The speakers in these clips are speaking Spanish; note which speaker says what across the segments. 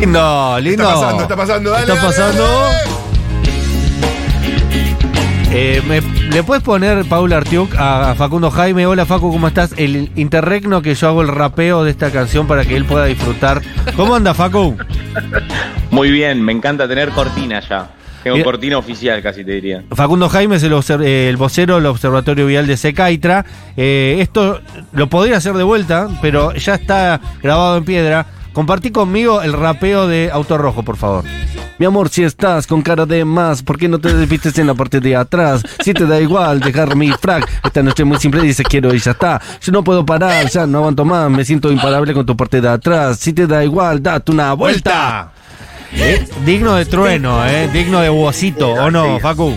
Speaker 1: Lindo, lindo.
Speaker 2: Está pasando, está pasando, dale.
Speaker 1: Está
Speaker 2: dale,
Speaker 1: pasando.
Speaker 2: dale.
Speaker 1: Eh, me- ¿Le puedes poner, Paula Artiuk, a, a Facundo Jaime? Hola, Facu, ¿cómo estás? El interregno que yo hago el rapeo de esta canción para que él pueda disfrutar. ¿Cómo anda, Facu?
Speaker 3: Muy bien, me encanta tener cortina ya. Tengo
Speaker 1: Mira-
Speaker 3: cortina oficial, casi te diría.
Speaker 1: Facundo Jaime es el, obser- eh, el vocero del Observatorio Vial de Secaitra. Eh, esto lo podría hacer de vuelta, pero ya está grabado en piedra. Compartí conmigo el rapeo de Auto Rojo, por favor. Mi amor, si estás con cara de más, ¿por qué no te desvistes en la parte de atrás? Si te da igual dejar mi frac. Esta noche muy simple dice quiero y ya está. Yo no puedo parar, ya no aguanto más. Me siento imparable con tu parte de atrás. Si te da igual, date una vuelta. Eh, digno de trueno, eh, digno de huesito, ¿o no, Facu?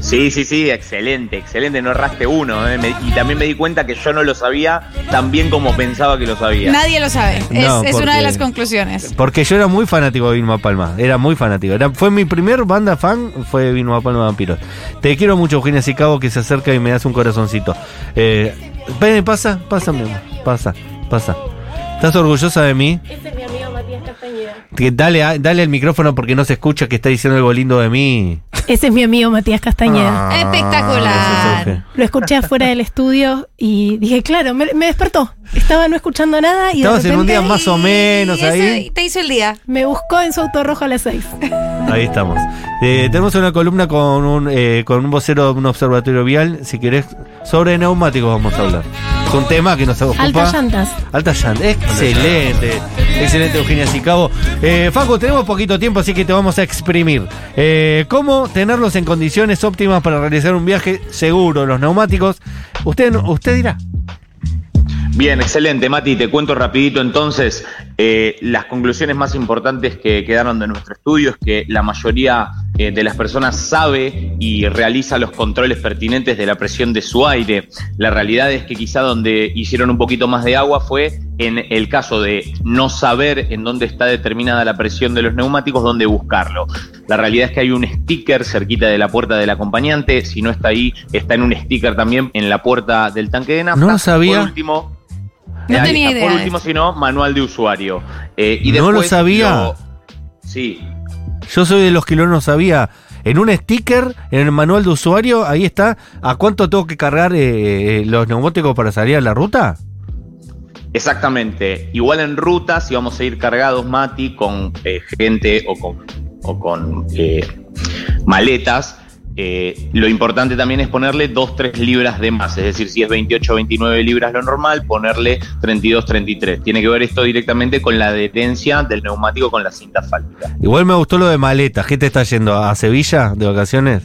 Speaker 3: Sí, sí, sí, excelente, excelente, no erraste uno. eh. Me- y también me di cuenta que yo no lo sabía tan bien como pensaba que lo sabía.
Speaker 4: Nadie lo sabe. Es,
Speaker 1: No,
Speaker 4: es
Speaker 1: porque-
Speaker 4: una de las conclusiones.
Speaker 1: Porque yo era muy fanático de Vilma Palma. Era muy fanático. Era, fue mi primer banda fan, fue Vilma Palma Vampiros. Te quiero mucho, Eugenia Sicabo, que se acerca y me das un corazoncito. Eh, ven, pasa, pasa, mi amor. Pasa, pasa. ¿Estás orgullosa de mí?
Speaker 5: Ese es mi amigo Matías Castañeda.
Speaker 1: Que dale, dale el micrófono porque no se escucha que está diciendo algo lindo de mí.
Speaker 5: Ese es mi amigo Matías Castañeda.
Speaker 1: Ah,
Speaker 4: Espectacular.
Speaker 1: es
Speaker 5: Lo escuché afuera del estudio y dije, claro, me, me despertó. Estaba no escuchando nada y de
Speaker 1: Estabas en un día más o menos
Speaker 4: Y
Speaker 1: ahí.
Speaker 4: Te hizo el día.
Speaker 5: me buscó en su auto rojo a las seis.
Speaker 1: Ahí estamos. Eh, tenemos una columna con un, eh, con un vocero de un observatorio vial. Si querés, sobre neumáticos vamos a hablar. Es un tema que nos ocupa.
Speaker 5: Altas llantas.
Speaker 1: Alta llantas. Excelente. Excelente, Eugenia Sicabo. Eh, Facu, tenemos poquito tiempo, así que te vamos a exprimir. Eh, ¿Cómo tenerlos en condiciones óptimas para realizar un viaje seguro? Los neumáticos. Usted, usted dirá.
Speaker 3: Bien, excelente, Mati. Te cuento rapidito entonces eh, las conclusiones más importantes que quedaron de nuestro estudio es que la mayoría eh, de las personas sabe y realiza los controles pertinentes de la presión de su aire. La realidad es que quizá donde hicieron un poquito más de agua fue en el caso de no saber en dónde está determinada la presión de los neumáticos, dónde buscarlo. La realidad es que hay un sticker cerquita de la puerta del acompañante. Si no está ahí, está en un sticker también en la puerta del tanque de nafta.
Speaker 1: No lo sabía.
Speaker 3: Por último,
Speaker 4: No
Speaker 3: Ahí
Speaker 4: tenía
Speaker 3: está.
Speaker 4: idea
Speaker 3: Por último, si no, manual de usuario. Eh, y
Speaker 1: No lo
Speaker 3: después
Speaker 1: sabía.
Speaker 3: lo- Sí,
Speaker 1: Yo soy de los que no lo sabía. En un sticker, en el manual de usuario, ahí está. ¿A cuánto tengo que cargar eh, eh, los neumáticos para salir a la ruta?
Speaker 3: exactamente. Igual en ruta, si vamos a ir cargados, Mati, con eh, gente o con, o con eh, maletas, eh, lo importante también es ponerle 2-3 libras de más. Es decir, si es 28 o 29 libras lo normal, ponerle 32-33. Tiene que ver esto directamente con la adherencia del neumático con la cinta asfáltica.
Speaker 1: Igual me gustó lo de maleta. ¿Qué te está yendo? ¿A Sevilla de vacaciones?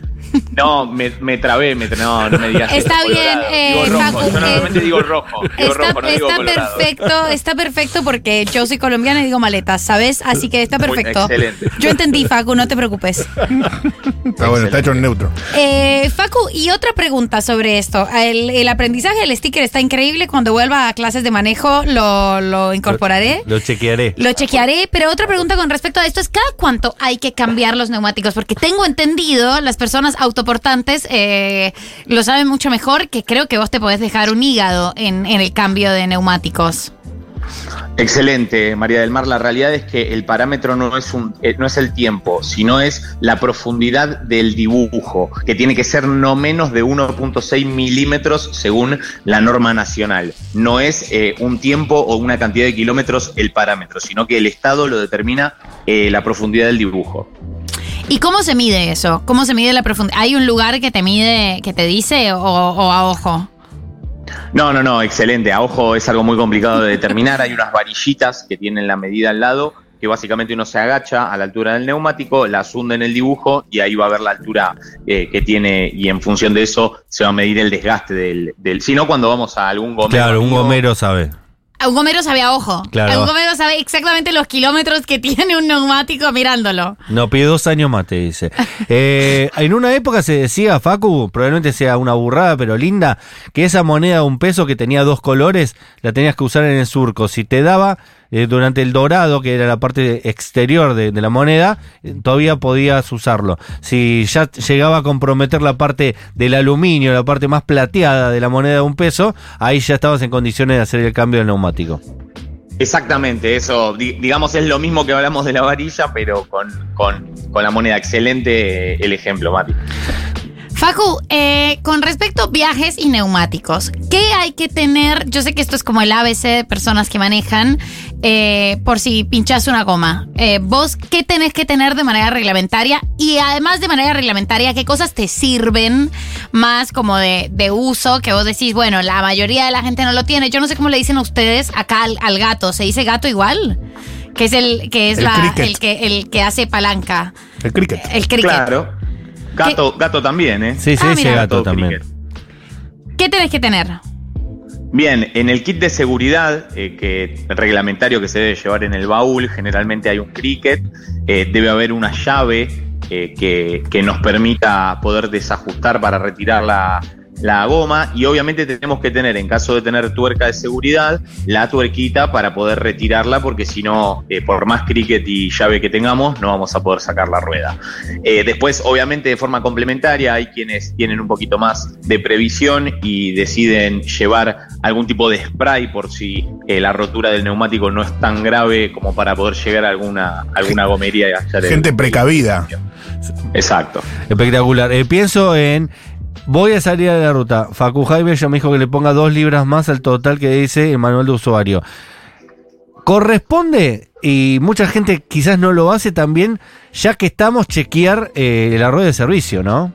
Speaker 3: No, me, me trabé, me no, no me digas
Speaker 4: Está
Speaker 3: eso,
Speaker 4: bien, eh,
Speaker 3: digo rojo,
Speaker 4: Facu,
Speaker 3: yo normalmente
Speaker 4: eh,
Speaker 3: digo rojo, digo
Speaker 4: Está,
Speaker 3: rojo, no digo
Speaker 4: está
Speaker 3: colorado.
Speaker 4: perfecto, está perfecto porque yo soy colombiana y digo maletas, ¿sabes? Así que está
Speaker 3: Muy
Speaker 4: perfecto.
Speaker 3: excelente.
Speaker 4: Yo entendí, Facu, no te preocupes.
Speaker 2: Está bueno, está hecho en neutro.
Speaker 4: Eh, Facu, y otra pregunta sobre esto. El, el aprendizaje del sticker está increíble. Cuando vuelva a clases de manejo lo, lo incorporaré.
Speaker 1: Lo chequearé.
Speaker 4: Lo chequearé, pero otra pregunta con respecto a esto es ¿cada cuánto hay que cambiar los neumáticos? Porque tengo entendido, las personas autoportantes eh, lo saben mucho mejor, que creo que vos te podés dejar un hígado en, el cambio de neumáticos.
Speaker 3: Excelente, María del Mar. La realidad es que el parámetro no es, eh, no es el tiempo, sino es la profundidad del dibujo, que tiene que ser no menos de 1.6 milímetros según la norma nacional. No es eh, un tiempo o una cantidad de kilómetros el parámetro, sino que el Estado lo determina la profundidad del dibujo.
Speaker 4: ¿Y cómo se mide eso? ¿Cómo se mide la profundidad? ¿Hay un lugar que te mide, que te dice o, o a ojo?
Speaker 3: No, no, no, excelente. A ojo es algo muy complicado de determinar. Hay unas varillitas que tienen la medida al lado, que básicamente uno se agacha a la altura del neumático, las hunde en el dibujo y ahí va a ver la altura eh, que tiene y en función de eso se va a medir el desgaste del... del si no, cuando vamos a algún gomero...
Speaker 1: Claro, un gomero sabe.
Speaker 4: Gomero sabe a ojo.
Speaker 1: Claro.
Speaker 4: Gomero sabe exactamente los kilómetros que tiene un neumático mirándolo.
Speaker 1: No, pide dos años más, te dice. Eh, en una época se decía, Facu, probablemente sea una burrada, pero linda, que esa moneda de un peso que tenía dos colores, la tenías que usar en el surco. Si te daba eh, durante el dorado, que era la parte exterior de, la moneda, eh, todavía podías usarlo. Si ya llegaba a comprometer la parte del aluminio, la parte más plateada de la moneda de un peso, ahí ya estabas en condiciones de hacer el cambio del neumático.
Speaker 3: Exactamente, eso, di- digamos, es lo mismo que hablamos de la varilla, pero con, con- con la moneda. Excelente el ejemplo, Mati.
Speaker 4: Facu, eh, con respecto a viajes y neumáticos, ¿qué hay que tener? Yo sé que esto es como el ABC de personas que manejan, eh, por si pinchas una goma. Eh, ¿Vos qué tenés que tener de manera reglamentaria? Y además de manera reglamentaria, ¿qué cosas te sirven más como de, de uso? Que vos decís, bueno, la mayoría de la gente no lo tiene. Yo no sé cómo le dicen a ustedes acá al, al gato. ¿Se dice gato igual? Que es el que es
Speaker 2: El
Speaker 4: la, el que el que hace palanca.
Speaker 2: El cricket.
Speaker 4: El cricket.
Speaker 3: Claro. Gato, gato también, ¿eh?
Speaker 1: Sí, sí,
Speaker 4: Ah,
Speaker 1: ese
Speaker 4: mira.
Speaker 1: gato
Speaker 3: Gato
Speaker 1: también.
Speaker 3: cricket.
Speaker 4: ¿Qué tenés que tener?
Speaker 3: Bien, en el kit de seguridad eh, que reglamentario que se debe llevar en el baúl, generalmente hay un cricket, eh, debe haber una llave eh, que, que nos permita poder desajustar para retirar la, la goma y obviamente tenemos que tener, en caso de tener tuerca de seguridad, la tuerquita para poder retirarla porque si no, eh, por más cricket y llave que tengamos, no vamos a poder sacar la rueda. Eh, después, obviamente, de forma complementaria, hay quienes tienen un poquito más de previsión y deciden llevar algún tipo de spray por si eh, la rotura del neumático no es tan grave como para poder llegar a alguna, alguna gomería. allá del-
Speaker 2: Gente precavida.
Speaker 3: Exacto.
Speaker 1: Espectacular. Eh, pienso en. Voy a salir de la ruta. Facu Jaime ya me dijo que le ponga dos libras más al total que dice el manual de usuario. Corresponde, y mucha gente quizás no lo hace también, ya que estamos, chequear eh, la rueda de servicio, ¿no?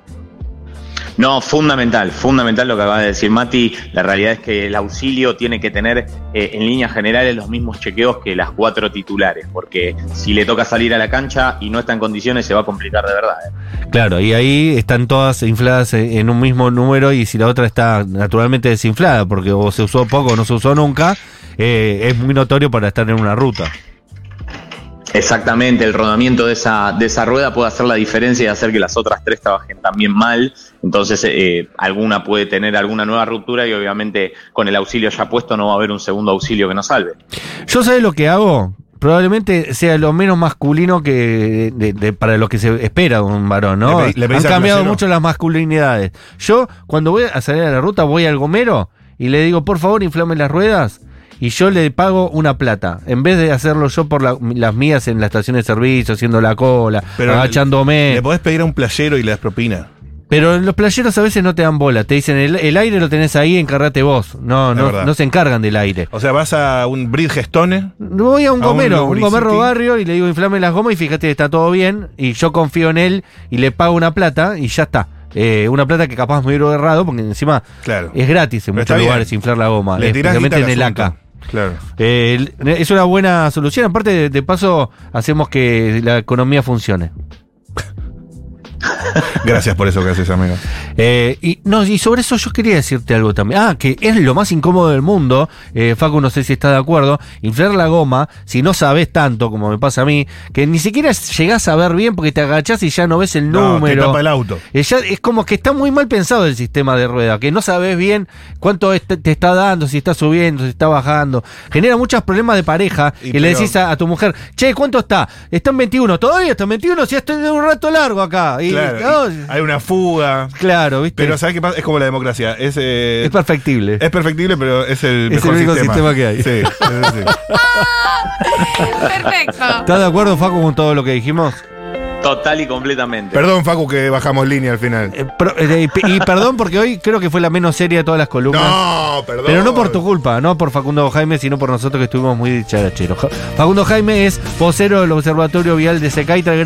Speaker 3: No, fundamental, fundamental lo que acaba de decir Mati. La realidad es que el auxilio tiene que tener eh, en líneas generales los mismos chequeos que las cuatro titulares, porque si le toca salir a la cancha y no está en condiciones se va a complicar de verdad. ¿eh?
Speaker 1: Claro, y ahí están todas infladas en en un mismo número y si la otra está naturalmente desinflada, porque o se usó poco o no se usó nunca, eh, es muy notorio para estar en una ruta.
Speaker 3: Exactamente, el rodamiento de esa, de esa rueda puede hacer la diferencia y hacer que las otras tres trabajen también mal. Entonces, eh, alguna puede tener alguna nueva ruptura y obviamente con el auxilio ya puesto no va a haber un segundo auxilio que nos salve.
Speaker 1: Yo sé lo que hago. Probablemente sea lo menos masculino que de- de- para lo que se espera de un varón, ¿no?
Speaker 2: Le pedí- le
Speaker 1: Han cambiado mucho las masculinidades. Yo, cuando voy a salir a la ruta, voy al gomero y le digo, por favor, inflame las ruedas. Y yo le pago una plata. En vez de hacerlo yo por la- las mías en la estación de servicio, haciendo la cola, agachándome.
Speaker 2: Le podés pedir a un playero y le das propina.
Speaker 1: Pero los playeros a veces no te dan bola. Te dicen, el, el aire lo tenés ahí, encárgate vos. No,
Speaker 2: Es
Speaker 1: no,
Speaker 2: verdad.
Speaker 1: no se encargan del aire.
Speaker 2: O sea, vas a un Bridgestone.
Speaker 1: Voy a un
Speaker 2: A
Speaker 1: gomero, un, gomero barrio y le digo inflame las gomas y fíjate que está todo bien y yo confío en él y le pago una plata y ya está. Eh, una plata que capaz me hubiera errado porque encima
Speaker 2: Claro.
Speaker 1: es gratis en
Speaker 2: Pero
Speaker 1: muchos lugares inflar la goma,
Speaker 2: Le
Speaker 1: en el. ACA.
Speaker 2: Claro.
Speaker 1: Eh, es una buena solución, aparte de paso hacemos que la economía funcione.
Speaker 2: Gracias por eso que haces, amigo.
Speaker 1: Eh, y, no, y sobre eso yo quería decirte algo también. Ah, que es lo más incómodo del mundo. Eh, Facu, no sé si está de acuerdo. Inflar la goma, si no sabes tanto, como me pasa a mí, que ni siquiera llegás a ver bien porque te agachás y ya no ves el
Speaker 2: No, te
Speaker 1: número.
Speaker 2: tapa el auto.
Speaker 1: Eh, ya es como que está muy mal pensado el sistema de rueda, que no sabes bien cuánto te está dando, si está subiendo, si está bajando. Genera muchos problemas de pareja
Speaker 2: Y
Speaker 1: que le decís a, a tu mujer, che, ¿cuánto está? Está en 21, todavía está en 21, si estoy de un rato largo acá. Y,
Speaker 2: Claro.
Speaker 1: no,
Speaker 2: Hay una fuga.
Speaker 1: claro, ¿viste?
Speaker 2: Pero ¿sabes qué pasa? Es como la democracia. Es, eh,
Speaker 1: Es perfectible.
Speaker 2: es perfectible, pero es el
Speaker 1: Es el
Speaker 2: mejor
Speaker 1: único
Speaker 2: sistema.
Speaker 1: sistema que hay.
Speaker 2: Sí, es así.
Speaker 4: Perfecto.
Speaker 1: ¿Estás de acuerdo, Facu, con todo lo que dijimos?
Speaker 3: Total y completamente.
Speaker 2: Perdón, Facu, que bajamos línea al final.
Speaker 1: Eh, eh, y, perdón porque hoy creo que fue la menos seria de todas las columnas.
Speaker 2: No, perdón.
Speaker 1: Pero no por tu culpa, no por Facundo Jaime, sino por nosotros que estuvimos muy dicharacheros. Facundo Jaime es vocero del Observatorio Vial de Secaitra.